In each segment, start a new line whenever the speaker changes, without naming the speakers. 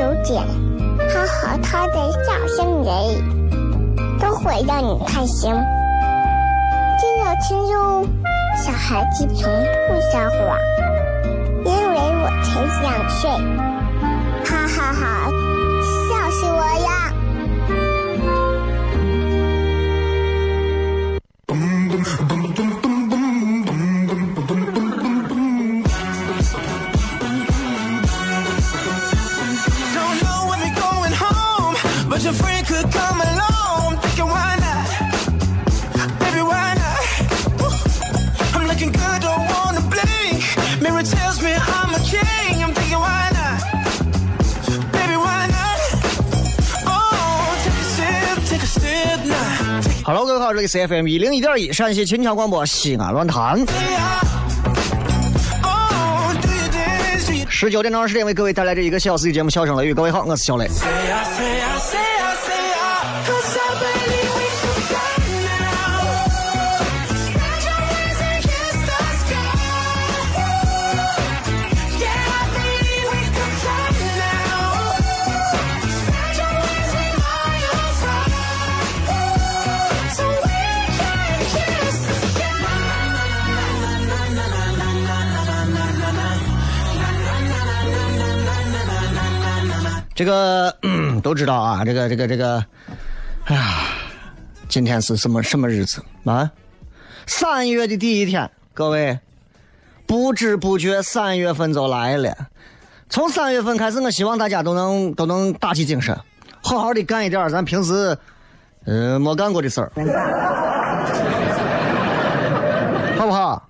九点，他和他的笑声人，都会让你开心。记得听哟，小孩子从不撒谎，因为我才两岁。哈哈哈，笑死我呀
！Hello，各位好，这里是 FM 一零一点一陕西秦腔广播西安论坛。十九点钟二十点为各位带来这一个小时的节目《笑声雷雨》。各位好，我是小雷。这个 都知道啊，这个这个这个，哎呀，今天是什么什么日子啊？三月的第一天，各位，不知不觉三月份就来了。从三月份开始，我希望大家都能都能打起精神，好好的干一点咱平时呃没干过的事儿，好不好？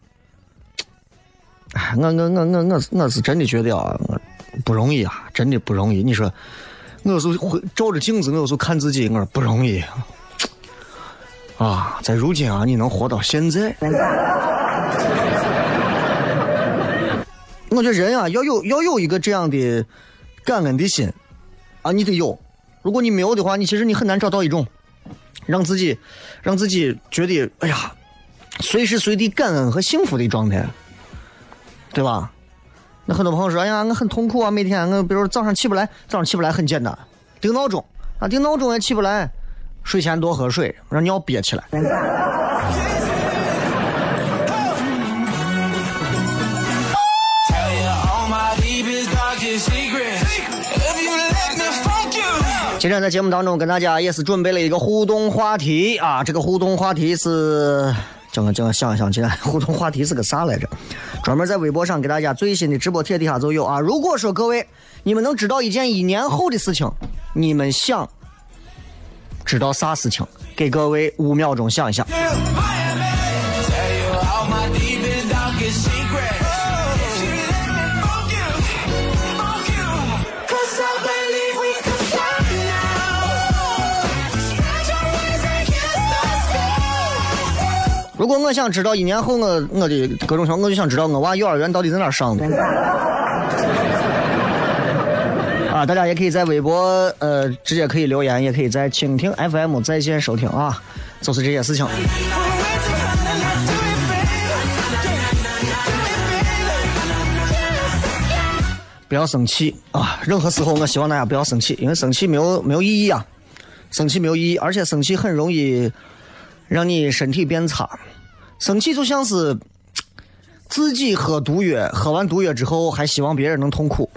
我我我我我我是真的觉得啊。不容易啊，真的不容易。你说，我有时候会照着镜子，我有时候看自己，我说不容易啊。在如今啊，你能活到现在，我觉得人啊，要有要有一个这样的感恩的心啊，你得有。如果你没有的话，你其实你很难找到一种让自己让自己觉得哎呀，随时随地感恩和幸福的状态，对吧？那很多朋友说：“哎呀，我很痛苦啊！每天我比如早上起不来，早上起不来很简单，定闹钟啊，定闹钟也起不来，睡前多喝水，让尿憋起来。”今天在节目当中跟大家也是准备了一个互动话题啊，这个互动话题是。叫我叫我想一想，今天互动话题是个啥来着？专门在微博上给大家最新的直播贴底下就有啊。如果说各位你们能知道一件一年后的事情，你们想知道啥事情？给各位五秒钟想一想。如果我想知道一年后我我的各种情况，我就想知道我娃幼儿园到底在哪上的。啊，大家也可以在微博呃直接可以留言，也可以在蜻蜓 FM 在线收听啊，就是这些事情。不要生气啊！任何时候我希望大家不要生气，因为生气没有没有意义啊，生气没有意义，而且生气很容易。让你身体变差，生气就像是自己喝毒药，喝完毒药之后还希望别人能痛苦。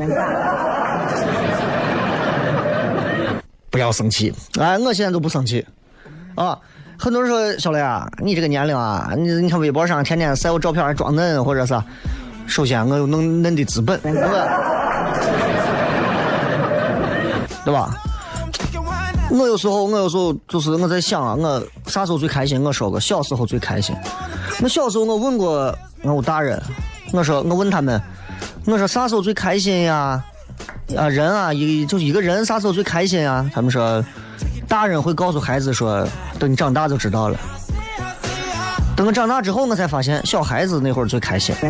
不要生气，哎，我现在都不生气，啊。很多人说小雷啊，你这个年龄啊，你你看微博上天天晒我照片还装嫩，或者是，首先我有嫩嫩的资本，对吧？我有时候，我有时候就是我在想啊，我啥时候最开心？我说过，小时候最开心。我小时候我问过我大人，我说我问他们，我说啥时候最开心呀？啊，人啊，一就一个人啥时候最开心呀？他们说。大人会告诉孩子说：“等你长大就知道了。”等我长大之后，我才发现小孩子那会儿最开心。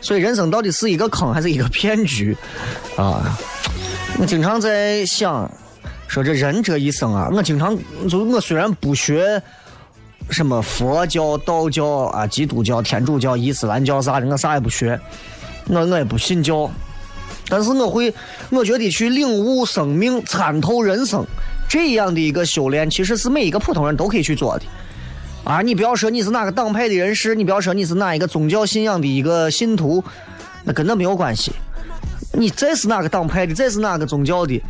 所以人生到底是一个坑还是一个骗局啊？我经常在想，说这人这一生啊，我经常就我虽然不学什么佛教、道教啊、基督教、天主教、伊斯兰教啥的，我啥也不学，我我也不信教。但是我会，我觉得去领悟生命、参透人生这样的一个修炼，其实是每一个普通人都可以去做的。啊，你不要说你是哪个党派的人士，你不要说你是哪一个宗教信仰的一个信徒，那跟那没有关系。你再是哪个党派的，再是哪个宗教的，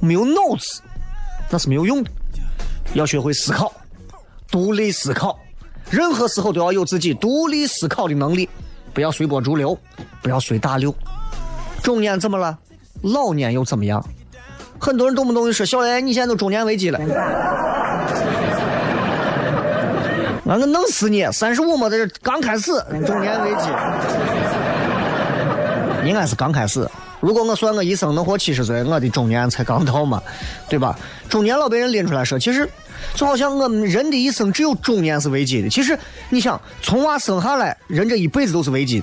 没有脑子，那是没有用的。要学会思考，独立思考，任何时候都要有自己独立思考的能力，不要随波逐流，不要随大流。中年怎么了？老年又怎么样？很多人动不动就说：“小雷，你现在都中年危机了。”俺我弄死你！三十五嘛，在这刚开始，中年危机，应该是刚开始。如果我算我一生能活七十岁，我的中年才刚到嘛，对吧？中年老被人拎出来说，其实就好像我们人的一生只有中年是危机的。其实你想，从娃生下来，人这一辈子都是危机。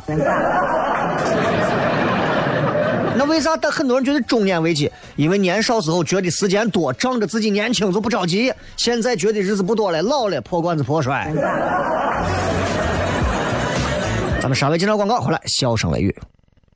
那为啥？但很多人觉得中年危机，因为年少时候觉得时间多，仗着自己年轻就不着急；现在觉得日子不多了，老了破罐子破摔。咱们稍微介绍广告，回来笑声雷雨。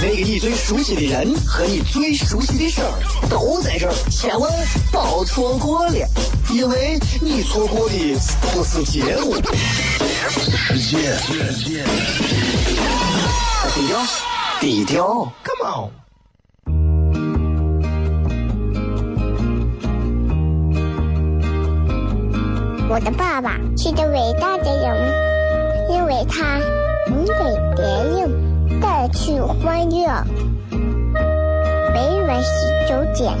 那个你最熟悉的人和你最熟悉的事儿都在这儿，千万别错过了，因为你错过的不是节目，
是时间。
低调，低调，Come on。
我的爸爸是个伟大的人，因为他能给别人带去欢乐。每晚十九点，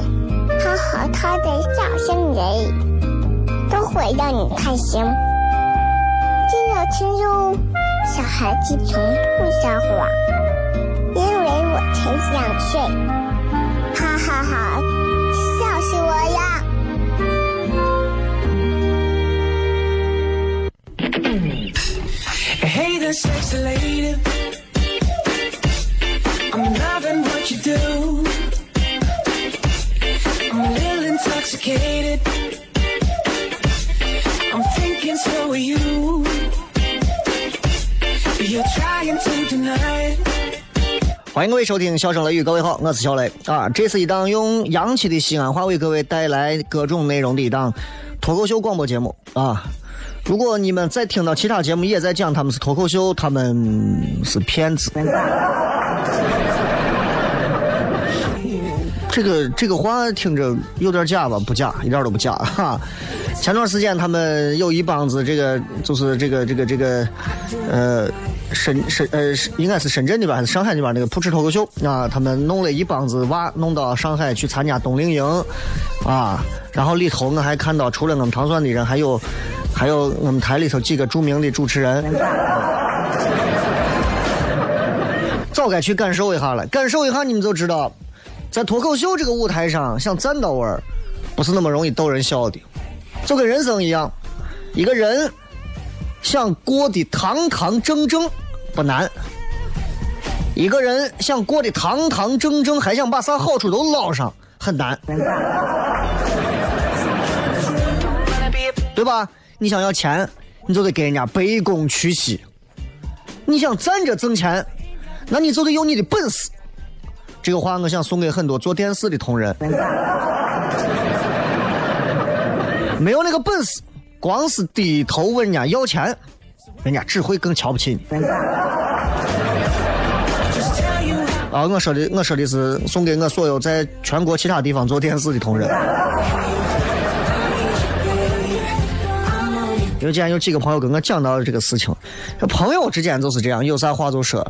他和他的笑声人，都会让你开心。记得听哟，小孩子从不撒谎，因为我才两岁。哈哈哈，笑死我了
欢迎各位收听《笑声雷雨》，各位好，我是小雷啊。这是一档用洋气的西安话为各位带来各种内容的一档脱口秀广播节目啊。如果你们再听到其他节目也在讲他们是脱口秀，他们是骗子。这个这个话听着有点假吧？不假，一点都不假 哈。前段时间他们有一帮子这个就是这个这个这个呃深深呃应该是深圳那边还是上海那边那个普池脱口秀啊，他们弄了一帮子娃弄到上海去参加冬令营啊，然后里头我还看到除了我们唐蒜的人还有。还有我们台里头几个著名的主持人，早该去感受一下了。感受一下，你们就知道，在脱口秀这个舞台上，想站到位儿，不是那么容易逗人笑的。就跟人生一样，一个人想过得堂堂正正不难，一个人想过得堂堂正正，还想把啥好处都捞上，很难，对吧？你想要钱，你就得给人家卑躬屈膝。你想站着挣钱，那你就得有你的本事。这个话我想送给很多做电视的同仁，没有那个本事，光是低头问人家要钱，人家只会更瞧不起你。啊，我说的我说的是送给我所有在全国其他地方做电视的同仁。因为今天有几个朋友跟我讲到了这个事情，这朋友之间就是这样，有啥话就说。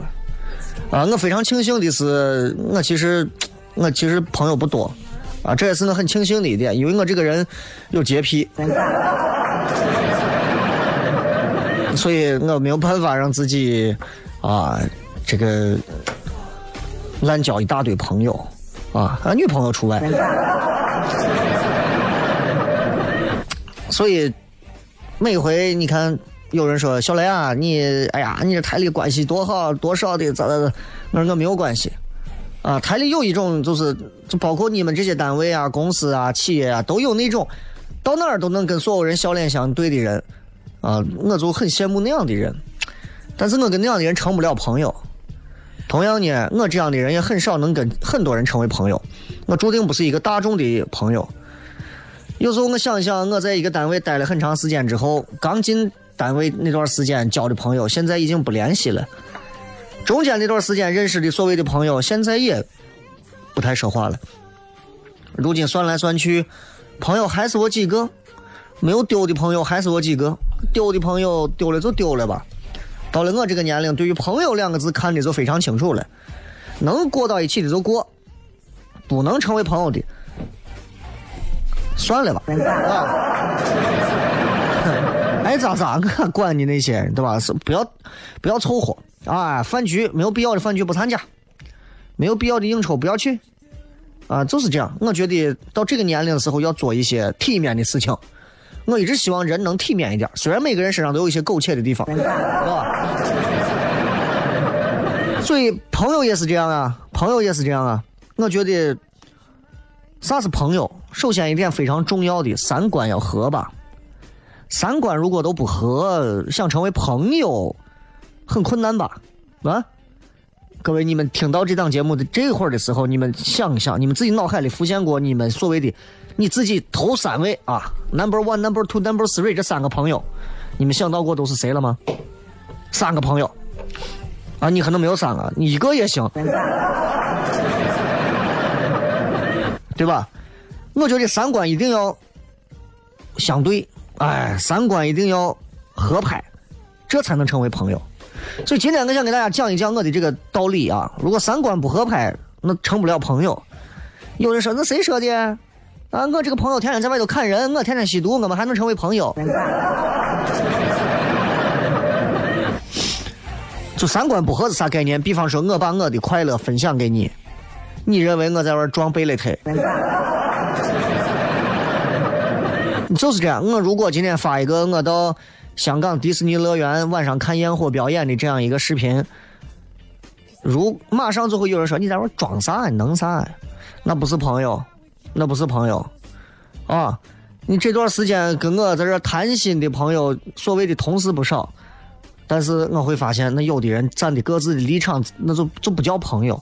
啊，我非常庆幸的是，我其实我其实朋友不多，啊，这也是我很庆幸的一点，因为我这个人有洁癖，所以我没有办法让自己啊这个滥交一大堆朋友，啊，女朋友除外，所以。每回你看有人说小雷啊，你哎呀，你这台里关系多好，多少的咋咋咋？我说我没有关系啊。台里有一种就是，就包括你们这些单位啊、公司啊、企业啊，都有那种到哪儿都能跟所有人笑脸相对的人啊。我就很羡慕那样的人，但是我跟那样的人成不了朋友。同样呢，我这样的人也很少能跟很多人成为朋友。我注定不是一个大众的朋友。有时候我想想，我在一个单位待了很长时间之后，刚进单位那段时间交的朋友，现在已经不联系了。中间那段时间认识的所谓的朋友，现在也不太说话了。如今算来算去，朋友还是我几个，没有丢的朋友还是我几个，丢的朋友丢了就丢了吧。到了我这个年龄，对于“朋友”两个字看的就非常清楚了，能过到一起的就过，不能成为朋友的。算了吧，啊，爱咋咋，我管你那些，对吧？是不要不要凑合啊！饭局没有必要的饭局不参加，没有必要的应酬不要去，啊，就是这样。我觉得到这个年龄的时候要做一些体面的事情。我一直希望人能体面一点，虽然每个人身上都有一些苟且的地方，是吧？所以朋友也是这样啊，朋友也是这样啊。我觉得。啥是朋友？首先一点非常重要的，三观要合吧。三观如果都不合，想成为朋友很困难吧？啊？各位，你们听到这档节目的这会儿的时候，你们想一想，你们自己脑海里浮现过你们所谓的你自己头三位啊，number one、number two、number three 这三个朋友，你们想到过都是谁了吗？三个朋友啊，你可能没有三个，你一个也行。对吧？我觉得三观一定要相对，哎，三观一定要合拍，这才能成为朋友。所以今天我想给大家讲一讲我的这个道理啊。如果三观不合拍，那成不了朋友。有人说那谁说的？啊，我这个朋友天天在外头砍人，我天天吸毒，我们还能成为朋友？就三观不合是啥概念？比方说，我把我的快乐分享给你。你认为我在玩撞贝雷腿？就是这样。我如果今天发一个我到香港迪士尼乐园晚上看焰火表演的这样一个视频，如马上就会有人说你在玩装啥？你能啥？那不是朋友，那不是朋友啊！你这段时间跟我在这谈心的朋友，所谓的同事不少，但是我会发现，那有的人站的各自的立场，那就就不叫朋友。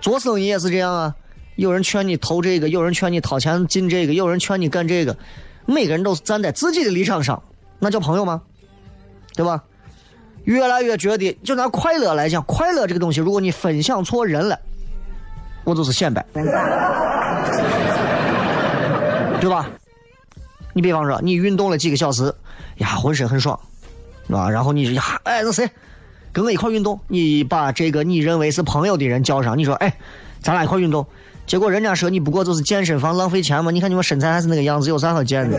做生意也是这样啊，有人劝你投这个，有人劝你掏钱进这个，有人劝你干这个，每个人都是站在自己的立场上，那叫朋友吗？对吧？越来越觉得，就拿快乐来讲，快乐这个东西，如果你分享错人了，我就是显摆，对吧？你比方说，你运动了几个小时，呀，浑身很爽，是吧？然后你呀，哎，那谁？跟我一块运动，你把这个你认为是朋友的人叫上，你说，哎，咱俩一块运动。结果人家说你不过就是健身房浪费钱嘛，你看你们身材还是那个样子，有啥好健的？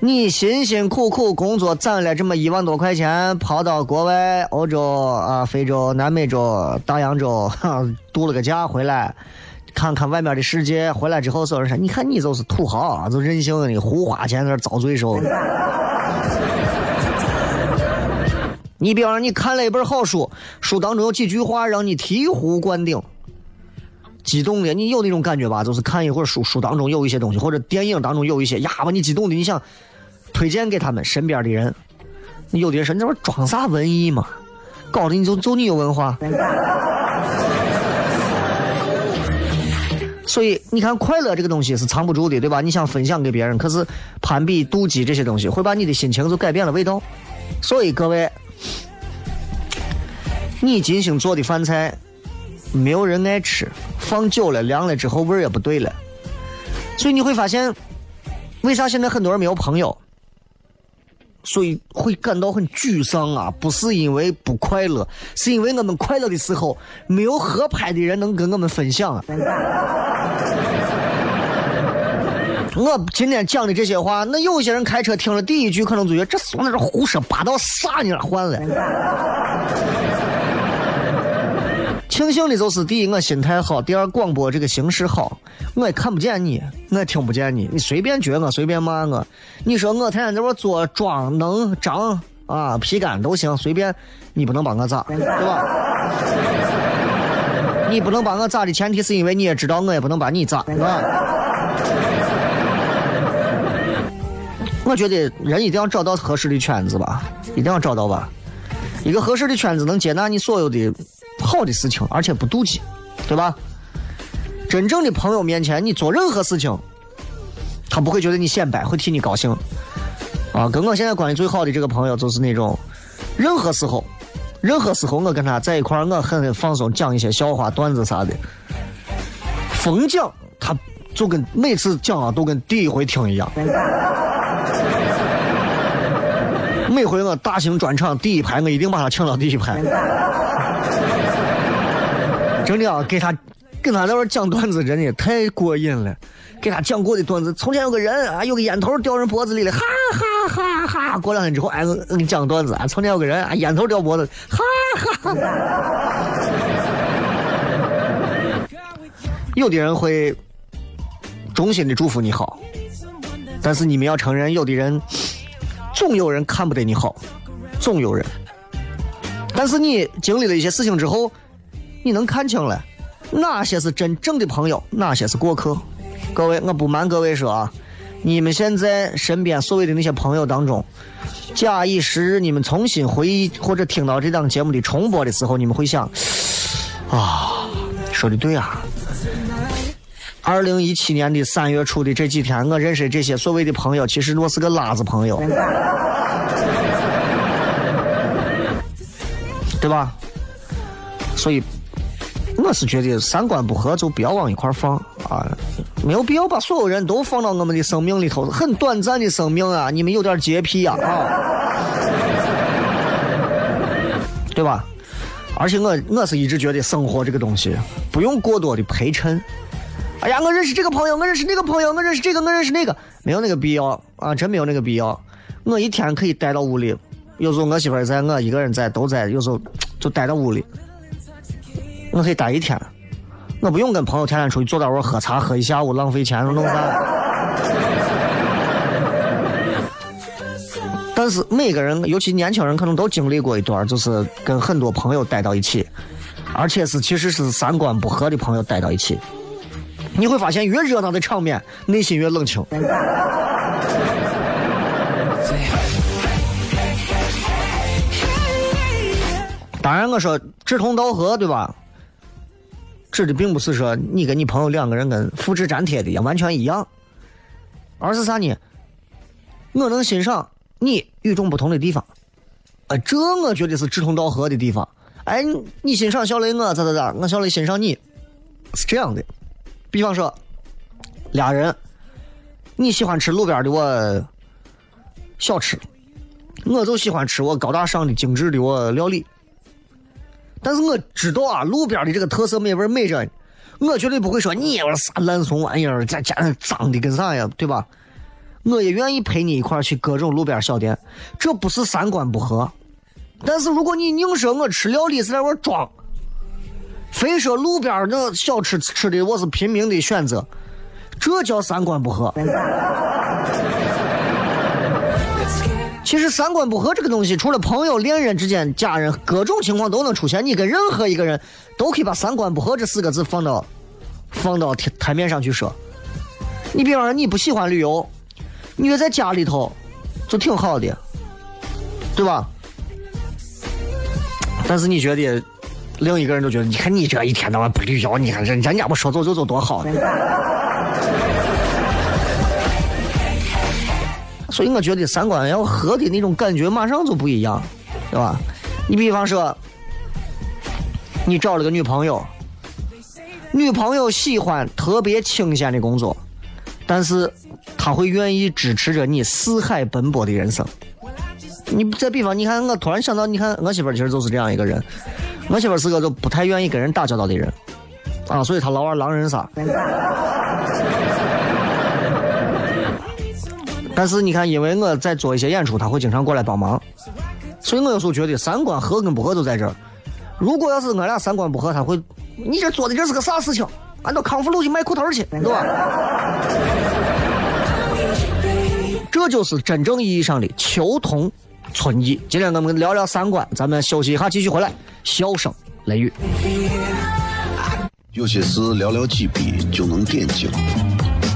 你辛辛苦苦工作攒了这么一万多块钱，跑到国外、欧洲啊、非洲、南美洲、大洋洲度了个假回来，看看外面的世界。回来之后，所有人说，你看你就是土豪，就任性的胡花钱在那遭罪受。你比方说，你看了一本好书，书当中有几句话让你醍醐灌顶，激动的，你有那种感觉吧？就是看一会儿书，书当中有一些东西，或者电影当中有一些呀，把你激动的，你想推荐给他们身边的人。有的人说你这玩意装啥文艺嘛？搞得你就就你有文化。所以你看，快乐这个东西是藏不住的，对吧？你想分享给别人，可是攀比、妒忌这些东西会把你的心情就改变了味道。所以各位，你精心做的饭菜没有人爱吃，放久了凉了之后味儿也不对了。所以你会发现，为啥现在很多人没有朋友？所以会感到很沮丧啊！不是因为不快乐，是因为我们快乐的时候没有合拍的人能跟我们分享啊！我今天讲的这些话，那有些人开车听了第一句，可能就觉得这怂在这胡说八道啥呢？换了。庆幸的就是，第一我心态好，第二广播这个形式好，我也看不见你，我也听不见你，你随便撅我，随便骂我，你说我天天在这做装能张啊皮干都行，随便，你不能把我咋，对吧？你不能把我咋的前提是因为你也知道我也不能把你咋，是吧？我觉得人一定要找到合适的圈子吧，一定要找到吧，一个合适的圈子能接纳你所有的。好的事情，而且不妒忌，对吧？真正的朋友面前，你做任何事情，他不会觉得你显摆，会替你高兴。啊，跟我现在关系最好的这个朋友，就是那种，任何时候，任何时候我跟他在一块儿，我很放松，讲一些笑话、段子啥的。逢讲，他就跟每次讲啊，都跟第一回听一样。每回我大型专场第一排，我一定把他请到第一排。真的啊，给他跟他在那讲段子，真的太过瘾了。给他讲过的段子，从前有个人啊，有个烟头掉人脖子里了，哈哈哈哈。过两天之后，哎，我给你讲段子啊，从前有个人啊，烟头掉脖子，哈哈哈。有的人会衷心的祝福你好，但是你们要承认，有的人总有人看不得你好，总有人。但是你经历了一些事情之后。你能看清了哪些是真正的朋友，哪些是过客？各位，我不瞒各位说啊，你们现在身边所谓的那些朋友当中，假以时日，你们重新回忆或者听到这档节目的重播的时候，你们会想，啊，说的对啊。二零一七年的三月初的这几天，我认识这些所谓的朋友，其实我是个拉子朋友，对吧？所以。我是觉得三观不合就不要往一块放啊，没有必要把所有人都放到我们的生命里头。很短暂的生命啊，你们有点洁癖呀啊，对吧？而且我我是一直觉得生活这个东西不用过多的陪衬。哎呀，我认识这个朋友，我认识那个朋友，我认识这个，我认识那个，没有那个必要啊，真没有那个必要。我一天可以待到屋里，有时候我媳妇在，我一个人在，都在，有时候就待到屋里。我可以待一天，我不用跟朋友天天出去坐在窝喝茶喝一下午，浪费钱弄啥？但是每个人，尤其年轻人，可能都经历过一段，就是跟很多朋友待到一起，而且是其实是三观不合的朋友待到一起。你会发现，越热闹的场面，内心越冷清。当然，我说志同道合，对吧？指的并不是说你跟你朋友两个人跟复制粘贴的一完全一样，而是啥呢？我能欣赏你与众不同的地方，啊，这我觉得是志同道合的地方。哎，你欣赏小雷我咋咋咋，我小雷欣赏你，是这样的。比方说，俩人，你喜欢吃路边的我小吃，我就喜欢吃我高大上的精致的我料理。但是我知道啊，路边的这个特色美味美着呢，我绝对不会说你玩啥烂怂玩意儿，再加上脏的跟啥呀，对吧？我也愿意陪你一块去各种路边小店，这不是三观不合。但是如果你硬说我吃料理是在玩装，非说路边那小吃吃的我是拼命的选择，这叫三观不合。其实三观不合这个东西，除了朋友、恋人之间、家人，各种情况都能出现。你跟任何一个人，都可以把“三观不合”这四个字放到放到台台面上去说。你比方说你不喜欢旅游，你觉得在家里头就挺好的，对吧？但是你觉得另一个人都觉得，你看你这一天到晚不旅游，你看人人家不说走就走多好。所以我觉得三观要合的那种感觉马上就不一样，对吧？你比方说，你找了个女朋友，女朋友喜欢特别清闲的工作，但是她会愿意支持着你四海奔波的人生。你再比方，你看我突然想到，你看我媳妇儿其实就是这样一个人，我媳妇是个就不太愿意跟人打交道的人，啊，所以她老玩狼人杀。但是你看，因为我在做一些演出，他会经常过来帮忙，所以我有时候觉得三观合跟不合都在这儿。如果要是我俩三观不合，他会，你这做的这是个啥事情？俺到康复路去卖裤头去，对吧？这就是真正意义上的求同存异。今天我们聊聊三观，咱们休息一下，继续回来。笑声雷雨，
有些事寥寥几笔就能点睛。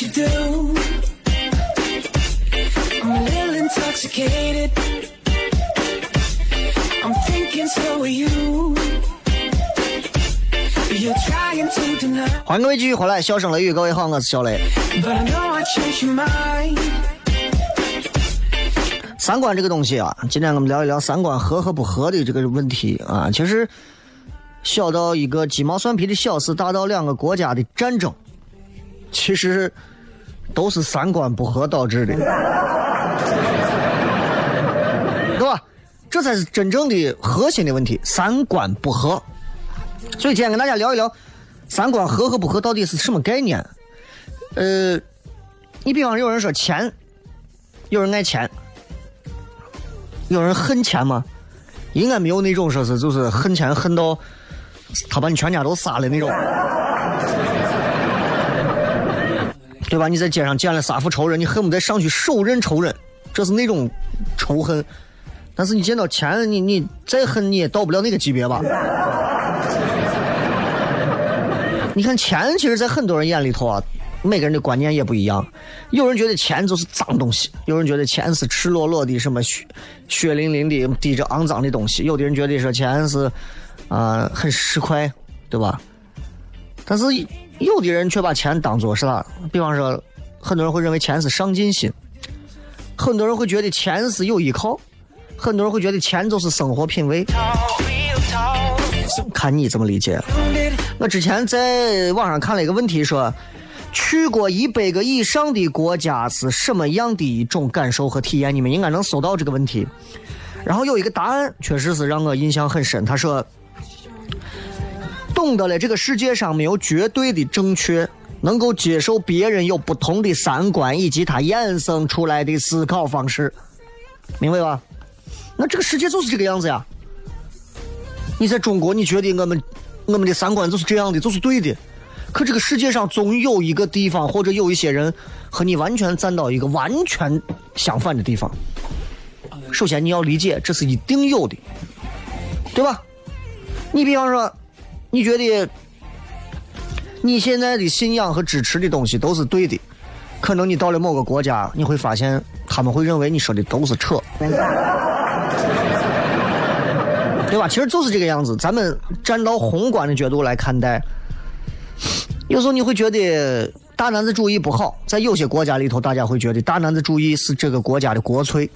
you do. I'm a little intoxicated. I'm thinking so are you.
欢迎各位继续回来，笑声雷雨，各位好，我是小雷。三观这个东西啊，今天我们聊一聊三观合和不合的这个问题啊。其实，小到一个鸡毛蒜皮的小事，大到两个国家的战争，其实都是三观不合导致的，对吧？这才是真正的核心的问题，三观不合。所以今天跟大家聊一聊三观合和不合到底是什么概念。呃，你比方有人说钱，有人爱钱。有人恨钱吗？应该没有那种说是就是恨钱恨到他把你全家都杀了那种，对吧？你在街上见了杀父仇人，你恨不得上去手刃仇人，这是那种仇恨。但是你见到钱，你你再恨你也到不了那个级别吧？你看钱，其实，在很多人眼里头啊，每个人的观念也不一样。有人觉得钱就是脏东西，有人觉得钱是赤裸裸的什么血血淋淋的滴着肮脏的东西，有的人觉得说钱是啊、很实快，对吧？但是有的人却把钱当做是啥？比方说，很多人会认为钱是上进心，很多人会觉得钱是有依靠，很多人会觉得钱就是生活品味。看你怎么理解。我之前在网上看了一个问题说，去过一百个以上的国家是什么样的一种感受和体验？你们应该能搜到这个问题。然后有一个答案确实是让我印象很深，他说：“懂得了这个世界上没有绝对的正确，能够接受别人有不同的三观以及他衍生出来的思考方式，明白吧？那这个世界就是这个样子呀。你在中国，你觉得我们我们的三观就是这样的，就是对的。可这个世界上总有一个地方，或者有一些人和你完全站到一个完全相反的地方，首先你要理解这是一定有的，对吧？你比方说，你觉得你现在的信仰和支持的东西都是对的，可能你到了某个国家，你会发现他们会认为你说的都是扯，对吧？其实就是这个样子。咱们站到宏观的角度来看待，有时候你会觉得大男子主义不好，在有些国家里头，大家会觉得大男子主义是这个国家的国粹。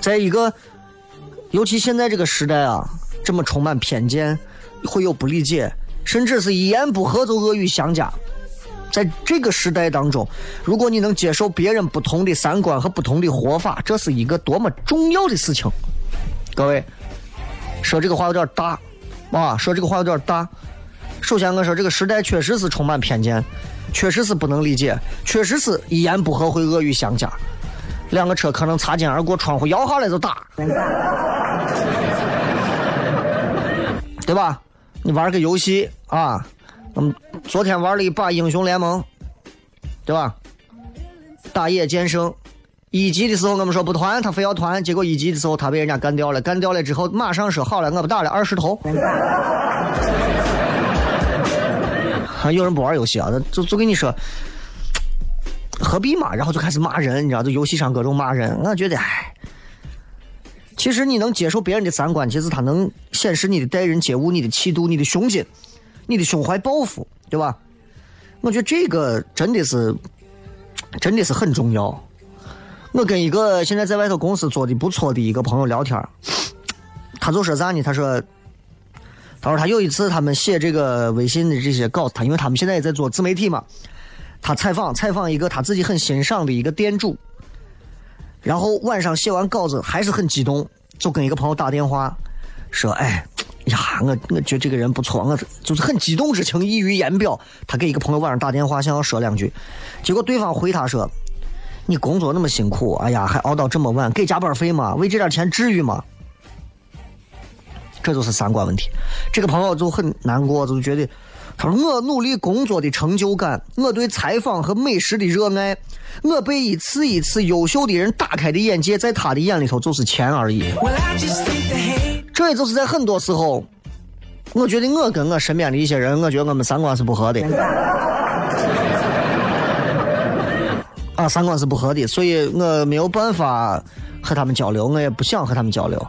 在一个，尤其现在这个时代啊，这么充满偏见，会有不理解，甚至是一言不合就恶语相加。在这个时代当中，如果你能接受别人不同的三观和不同的活法，这是一个多么重要的事情。各位，说这个话有点大，啊，说这个话有点大。首先，我说这个时代确实是充满偏见，确实是不能理解，确实是一言不合会恶语相加。两个车可能擦肩而过，窗户摇下来就打，对吧？你玩个游戏啊，我们，昨天玩了一把英雄联盟，对吧？打野剑圣，一级的时候我们说不团，他非要团，结果一级的时候他被人家干掉了，干掉了之后马上说好了，我不打了，二十头。还 有人不玩游戏啊？就就跟你说。何必嘛？然后就开始骂人，你知道，就游戏上各种骂人。我觉得，唉，其实你能接受别人的三观，其实他能显示你的待人接物、你的气度、你的胸襟、你的胸怀抱负，对吧？我觉得这个真的是，真的是很重要。我跟一个现在在外头公司做的不错的一个朋友聊天，他就说啥呢？他说，他说他有一次他们写这个微信的这些稿，他因为他们现在也在做自媒体嘛。他采访采访一个他自己很欣赏的一个店主，然后晚上写完稿子还是很激动，就跟一个朋友打电话，说：“哎呀，我我觉得这个人不错，我就是很激动之情溢于言表。”他给一个朋友晚上打电话，想要说两句，结果对方回他说：“你工作那么辛苦，哎呀，还熬到这么晚，给加班费吗？为这点钱至于吗？”这就是三观问题。这个朋友就很难过，就觉得。他说：“我努力工作的成就感，我对采访和美食的热爱，我被一次一次优秀的人打开的眼界，在他的眼里头就是钱而已。这也就是在很多时候，我觉得我跟我身边的一些人，我觉得我们三观是不合的。啊，三观是不合的，所以我没有办法和他们交流，我也不想和他们交流。”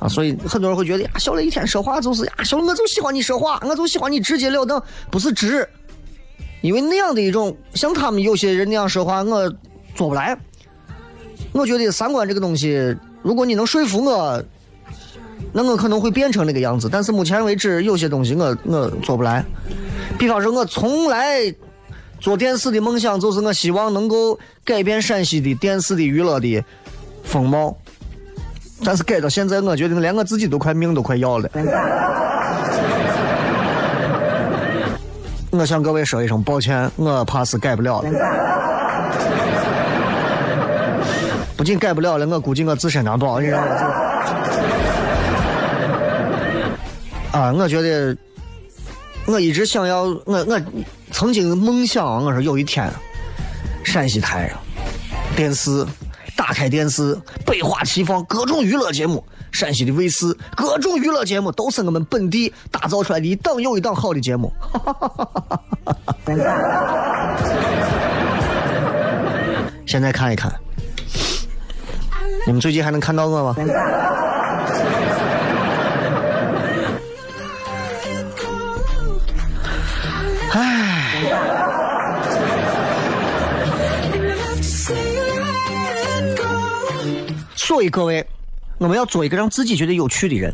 啊，所以很多人会觉得呀，小雷一天说话就是呀，小雷我就喜欢你说话，我就喜欢你直截了当，不是直，因为那样的一种像他们有些人那样说话，我做不来。我觉得三观这个东西，如果你能说服我，那我可能会变成那个样子。但是目前为止，有些东西我我做不来。比方说，我从来做电视的梦想，就是我希望能够改变陕西的电视的娱乐的风貌。但是改到现在，我觉得连我自己都快命都快要了。我向各位说一声抱歉，我怕是改不了了。不仅改不了了，我估计我自身难保，你知道吗？啊，我觉得我一直想要，我我曾经梦想，我说有一天，陕西台电视。打开电视，百花齐放，各种娱乐节目。陕西的卫视，各种娱乐节目都是我们本地打造出来的一档又一档好的节目。现在看一看，你们最近还能看到我吗？所以各位，我们要做一个让自己觉得有趣的人。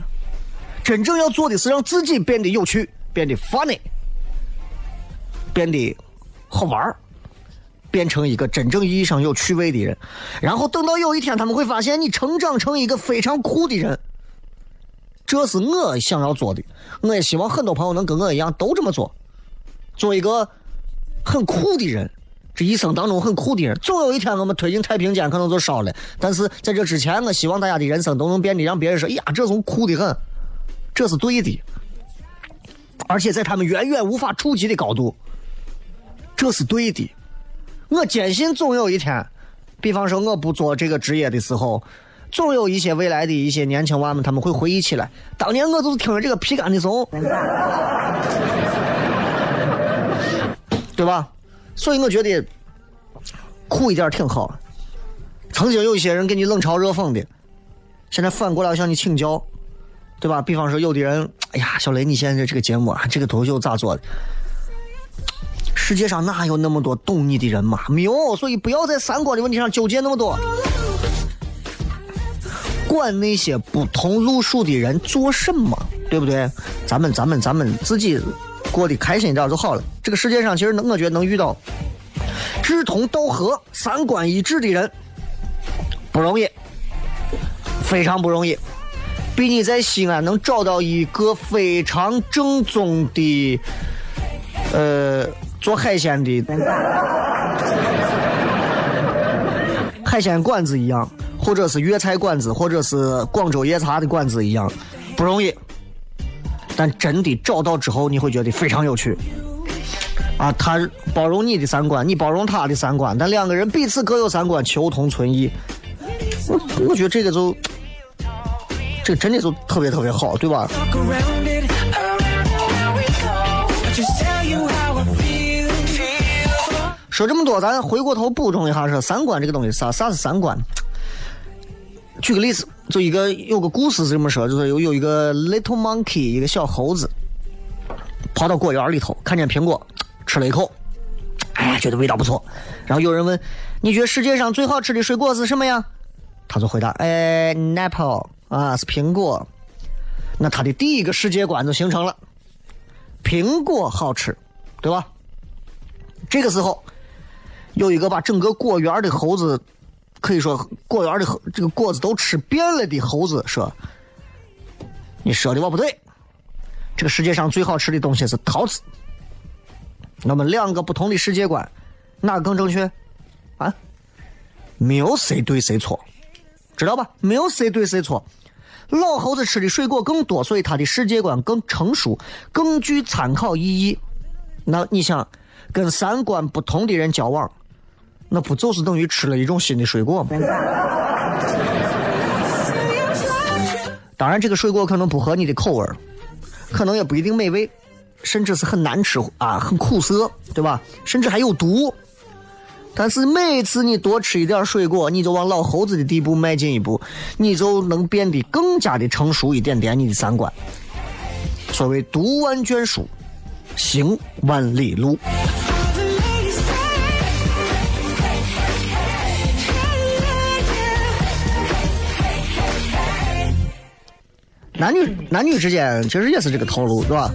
真正要做的是让自己变得有趣，变得 funny，变得好玩变成一个真正意义上有趣味的人。然后等到有一天，他们会发现你成长成一个非常酷的人。这是我想要做的。我也希望很多朋友能跟我一样都这么做，做一个很酷的人。这一生当中很苦的人，总有一天我们推进太平间可能就烧了。但是在这之前，我希望大家的人生都能变得让别人说：“哎呀，这种苦的很。”这是对的，而且在他们远远无法触及的高度，这是对的。我坚信总有一天，比方说我不做这个职业的时候，总有一些未来的一些年轻娃们他们会回忆起来，当年我就是听着这个皮干的怂，对吧？所以我觉得苦一点挺好。曾经有一些人给你冷嘲热讽的，现在反过来向你请教，对吧？比方说有的人，哎呀，小雷，你现在这个节目啊，这个脱口秀咋做的？世界上哪有那么多懂你的人嘛？没有，所以不要在三观的问题上纠结那么多。管那些不同路数的人做什么，对不对？咱们咱们咱们自己过得开心一点就好了。这个世界上其实能，我觉得能遇到志同道合、三观一致的人不容易，非常不容易。比你在西安能找到一个非常正宗的，呃，做海鲜的海鲜馆子一样，或者是粤菜馆子，或者是广州夜茶的馆子一样，不容易。但真的找到之后，你会觉得非常有趣。啊，他包容你的三观，你包容他的三观，但两个人彼此各有三观，求同存异。我我觉得这个就，这个真的就特别特别好，对吧？说这么多，咱回过头补充一下，说三观这个东西啥啥是三观？举个例子，就一个有个故事是这么说，就是有有一个 little monkey，一个小猴子，跑到果园里头，看见苹果，吃了一口，哎，觉得味道不错。然后有人问，你觉得世界上最好吃的水果是什么呀？他就回答，哎，apple 啊，是苹果。那他的第一个世界观就形成了，苹果好吃，对吧？这个时候，有一个把整个果园的猴子，可以说果园的猴这个果子都吃遍了的猴子说：“你说的我不对，这个世界上最好吃的东西是桃子。”那么两个不同的世界观，哪个更正确？啊？没有谁对谁错，知道吧？没有谁对谁错。老猴子吃的水果更多，所以他的世界观更成熟，更具参考意义。那你想，跟三观不同的人交往，那不就是等于吃了一种新的水果吗？当然，这个水果可能不合你的口味可能也不一定美味，甚至是很难吃啊，很苦涩，对吧？甚至还有毒。但是每次你多吃一点水果，你就往老猴子的地步迈进一步，你就能变得更加的成熟一点点你的三观。所谓读万卷书，行万里路。男女男女之间其实也是这个套路，是吧？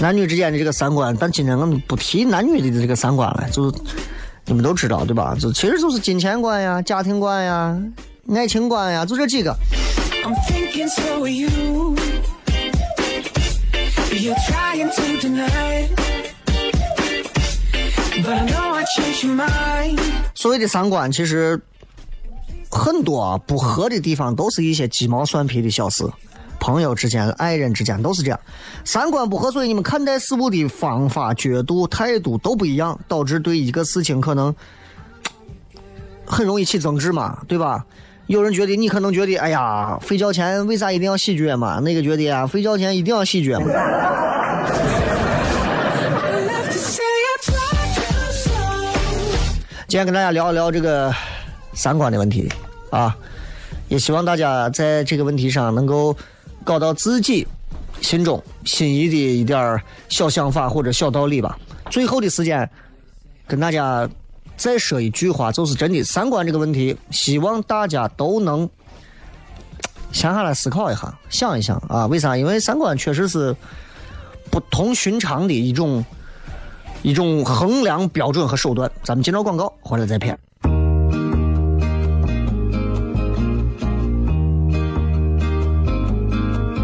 男女之间的这个三观，但今天我们不提男女的这个三观了，就是你们都知道，对吧？就其实就是金钱观呀、家庭观呀、爱情观呀，就这几个。
I'm thinking so are you. You're trying to deny. But I know I changed your mind.
所谓的三观，其实很多啊不合的地方，都是一些鸡毛蒜皮的小事。朋友之间、爱人之间都是这样，三观不合，所以你们看待事物的方法、角度、态度都不一样，导致对一个事情可能很容易起争执嘛，对吧？有人觉得你可能觉得，哎呀，睡觉前为啥一定要洗脚嘛？那个觉得呀，睡觉前一定要洗脚嘛。今天跟大家聊一聊这个三观的问题啊，也希望大家在这个问题上能够搞到自己心中心仪的一点儿小想法或者小道理吧。最后的时间跟大家再说一句话，就是真的三观这个问题，希望大家都能闲下来思考一下，想一想啊。为啥？因为三观确实是不同寻常的一种。一种衡量标准和手段。咱们接着广告，回来再片。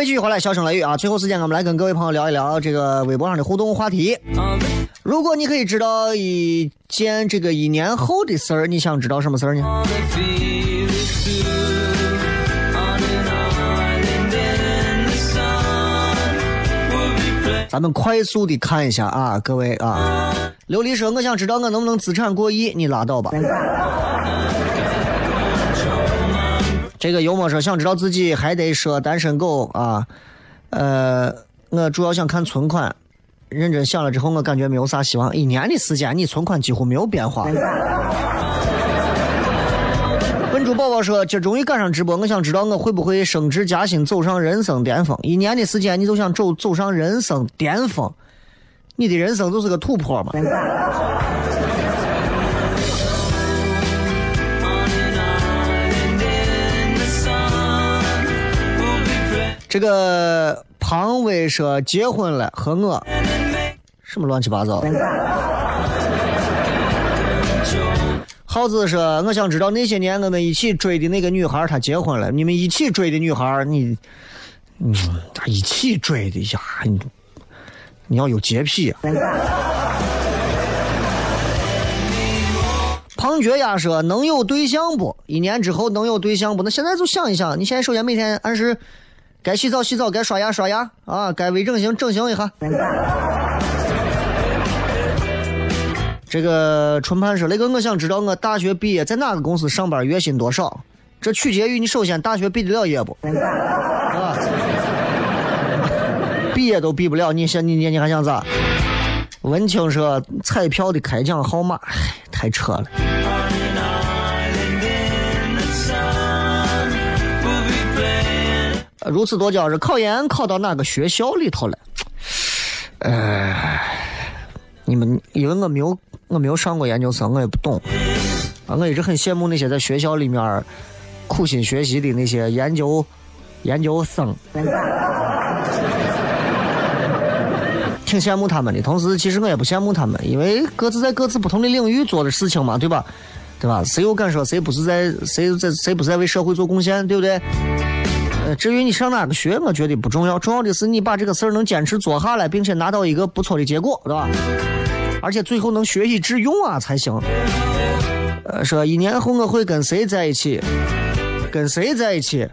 位继续回来，笑声雷雨啊！最后时间，我们来跟各位朋友聊一聊这个微博上的互动话题。如果你可以知道一件这个一年后的事儿，你想知道什么事儿呢？咱们快速的看一下啊，各位啊，琉璃说我想知道我能不能资产过亿，你拉倒吧。这个幽默说想知道自己还得说单身狗啊，呃，我主要想看存款。认真想了之后，我感觉没有啥希望。一年的时间，你存款几乎没有变化。笨猪宝宝说：“今儿终于赶上直播，我想知道我会不会升职加薪，走上人生巅峰？一年的时间，你就想走走上人生巅峰，你的人生就是个土坡嘛。”这个庞威说结婚了，和我什么乱七八糟？耗子说：“我想知道那些年我们一起追的那个女孩，她结婚了。你们一起追的女孩，你，嗯，她一起追的呀？你你要有洁癖啊！”胖脚丫说：“能有对象不？一年之后能有对象不？那现在就想一想，你现在首先每天按时该洗澡洗澡，该刷牙刷牙啊，该微整形整形一下。”这个春盼说：“雷哥，我想知道我大学毕业在哪个公司上班，月薪多少？这取决于你首先大学毕得了业不？啊，毕业都毕不了，你想你你你还想咋？”文清说：“彩票的开奖号码，唉，太扯了。”如此多娇是考研考到哪个学校里头了？呃，你们因为我没有我没有上过研究生，我也不懂。啊，我一直很羡慕那些在学校里面苦心学习的那些研究研究生，挺羡慕他们的。同时，其实我也不羡慕他们，因为各自在各自不同的领域做的事情嘛，对吧？对吧？谁又敢说谁不是在谁在谁不是在为社会做贡献，对不对？至于你上哪个学，我觉得不重要，重要的是你把这个事儿能坚持做下来，并且拿到一个不错的结果，对吧？而且最后能学以致用啊才行。呃，说一年后我会跟谁在一起？跟谁在一起？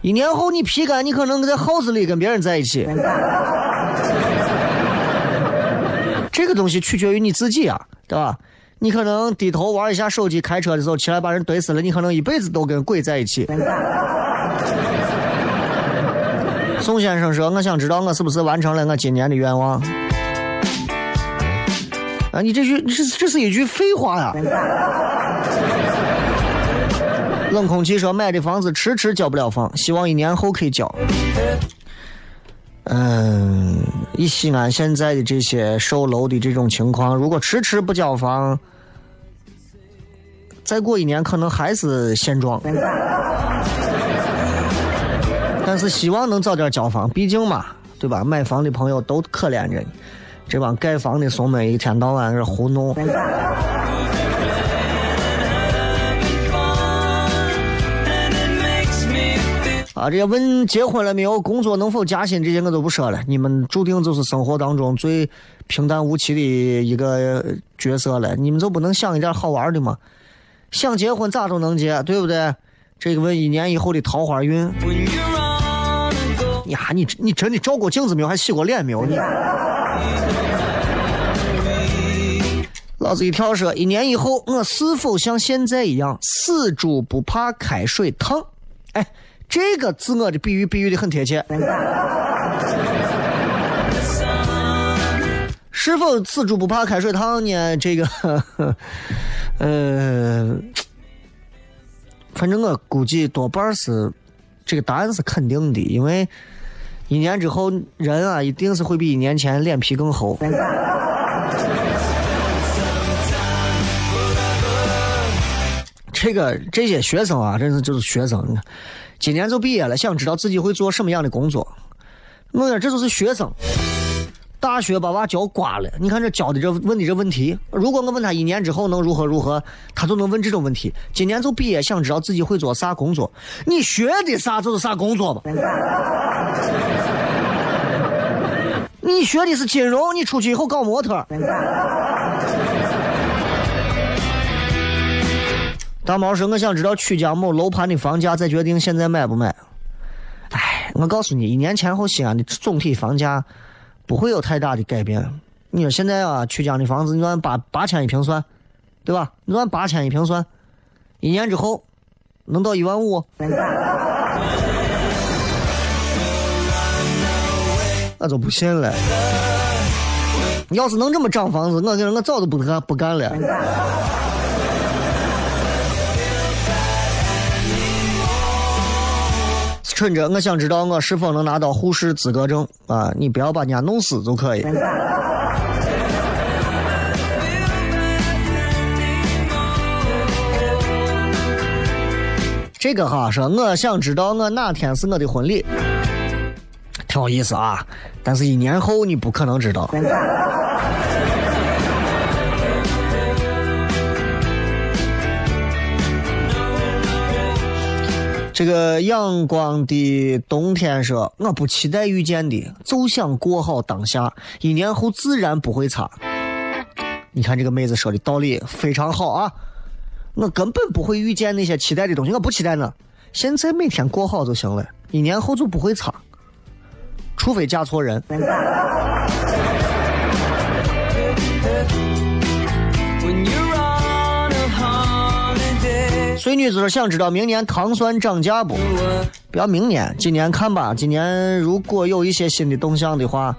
一年后你皮干，你可能在耗子里跟别人在一起。这个东西取决于你自己啊，对吧？你可能低头玩一下手机，开车的时候起来把人怼死了，你可能一辈子都跟鬼在一起。宋先生说：“我想知道我是不是完成了我今年的愿望。”啊，你这句这这是一句废话呀！冷空气说：“买的房子迟迟交不了房，希望一年后可以交。”嗯，以西安现在的这些售楼的这种情况，如果迟迟不交房，再过一年可能还是现状。但是希望能早点交房，毕竟嘛，对吧？买房的朋友都可怜着你，这帮盖房的怂们一天到晚是胡弄。啊，这些问结婚了没有、工作能否加薪这些我都不说了，你们注定就是生活当中最平淡无奇的一个角色了，你们就不能想一点好玩的吗？想结婚咋都能结，对不对？这个问一年以后的桃花运。呀，你你真的照过镜子没有？还洗过脸没有？你。老子一跳说，一年以后我是否像现在一样死猪不怕开水烫？哎，这个自我的比喻比喻的很贴切。是否死猪不怕开水烫呢？这个，呃，反正我估计多半是这个答案是肯定的，因为一年之后人啊，一定是会比一年前脸皮更厚。这个这些学生啊，真是就是学生，今年就毕业了，想知道自己会做什么样的工作。我讲这就是学生，大学把娃教瓜了。你看这教的这问的这问题，如果我问他一年之后能如何如何，他就能问这种问题。今年就毕业，想知道自己会做啥工作。你学的啥就是啥工作吧。你学的是金融，你出去以后搞模特。大毛说：“我想知道曲江某楼盘的房价，再决定现在买不买。”哎，我告诉你，一年前后西安的总体房价不会有太大的改变。你说现在啊，曲江的房子，你按八八千一平算，对吧？你按八千一平算，一年之后能到一万五？我就不信了。要是能这么涨房子，我跟你说我早就不干不干了。趁着我想知道我是否能拿到护士资格证啊！你不要把人家弄死就可以。这个哈说我想知道我哪天是我的婚礼，挺有意思啊！但是一年后你不可能知道。这个阳光的冬天说：“我不期待遇见的，就想过好当下，一年后自然不会差。”你看这个妹子说的道理非常好啊！我根本不会遇见那些期待的东西，我不期待呢。现在每天过好就行了，一年后就不会差，除非嫁错人。
所
以女子说：“想知道明年糖蒜涨价不？不要明年，今年看吧。今年如果有一些新的动向的话，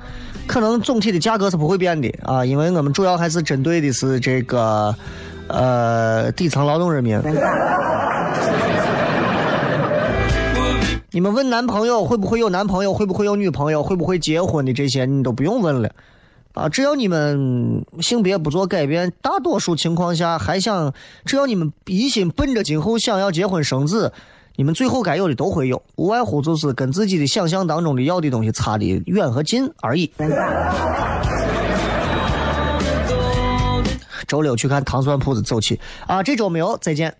可能总体的价格是不会变的啊，因为我们主要还是针对的是这个呃底层劳动人民。你们问男朋友会不会有男朋友，会不会有女朋友，会不会结婚的这些，你都不用问了。”啊，只要你们性别不做改变，大多数情况下还想，只要你们一心奔着今后想要结婚生子，你们最后该有的都会有，无外乎就是跟自己的想象当中的要的东西差的远和近而已。周六去看糖蒜铺子走起啊，这周没有，再见。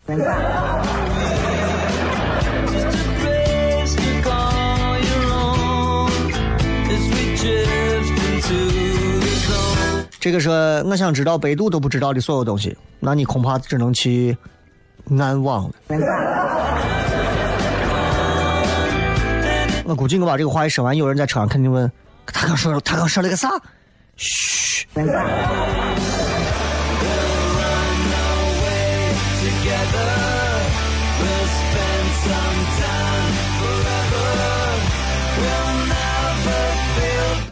这个是我想知道百度都不知道的所有东西，那你恐怕只能去暗网了。我估计我把这个话一说完，有人在车上肯定问他刚说他刚说了个啥？嘘，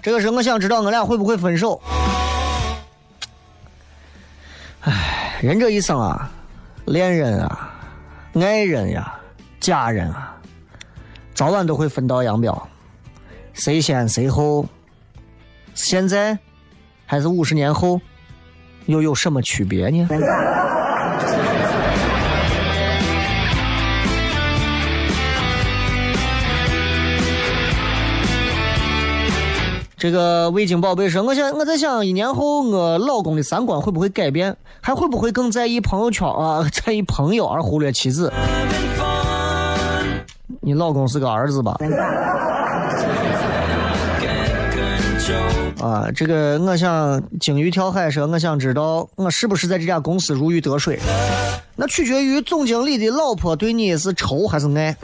这个是我想知道我俩会不会分手。唉，人这一生啊，恋人啊，爱人呀，家人啊，早晚都会分道扬镳。谁先谁后，现在还是五十年后，又有什么区别呢？这个味精宝贝说：“我想我在想，一年后我老公的三观会不会改变？还会不会更在意朋友圈啊，在意朋友而忽略妻子？你老公是个儿子吧？啊，这个我想鲸鱼跳海说，我想知道我是不是在这家公司如鱼得水？那取决于总经理的老婆对你是仇还是爱。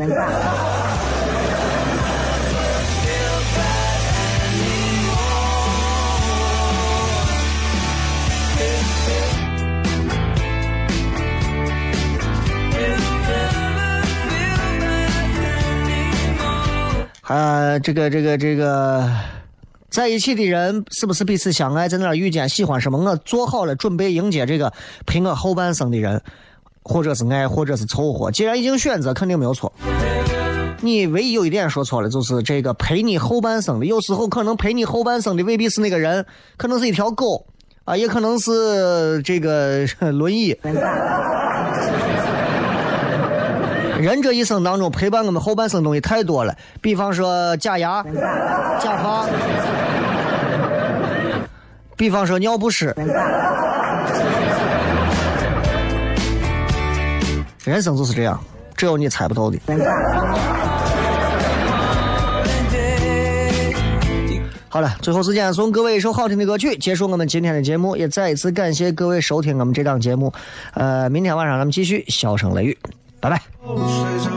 啊，这个这个这个，在一起的人是不是彼此相爱？在那儿遇见？喜欢什么？我做好了准备迎接这个陪我后半生的人，或者是爱，或者是凑合。既然已经选择，肯定没有错。
你唯一有一点说错了，就是这个陪你后半生的，有时候可能陪你后半生的未必是那个人，可能是一条狗啊，也可能是这个 轮椅。人这一生当中陪伴我们后半生东西太多了，比方说假牙、假发，比方说尿不湿。人生就是这样，只有你猜不透的。好了，最后时间送各位一首好听的歌曲，结束我们今天的节目。也再一次感谢各位收听我们这档节目。呃，明天晚上咱们继续笑声雷雨，拜拜。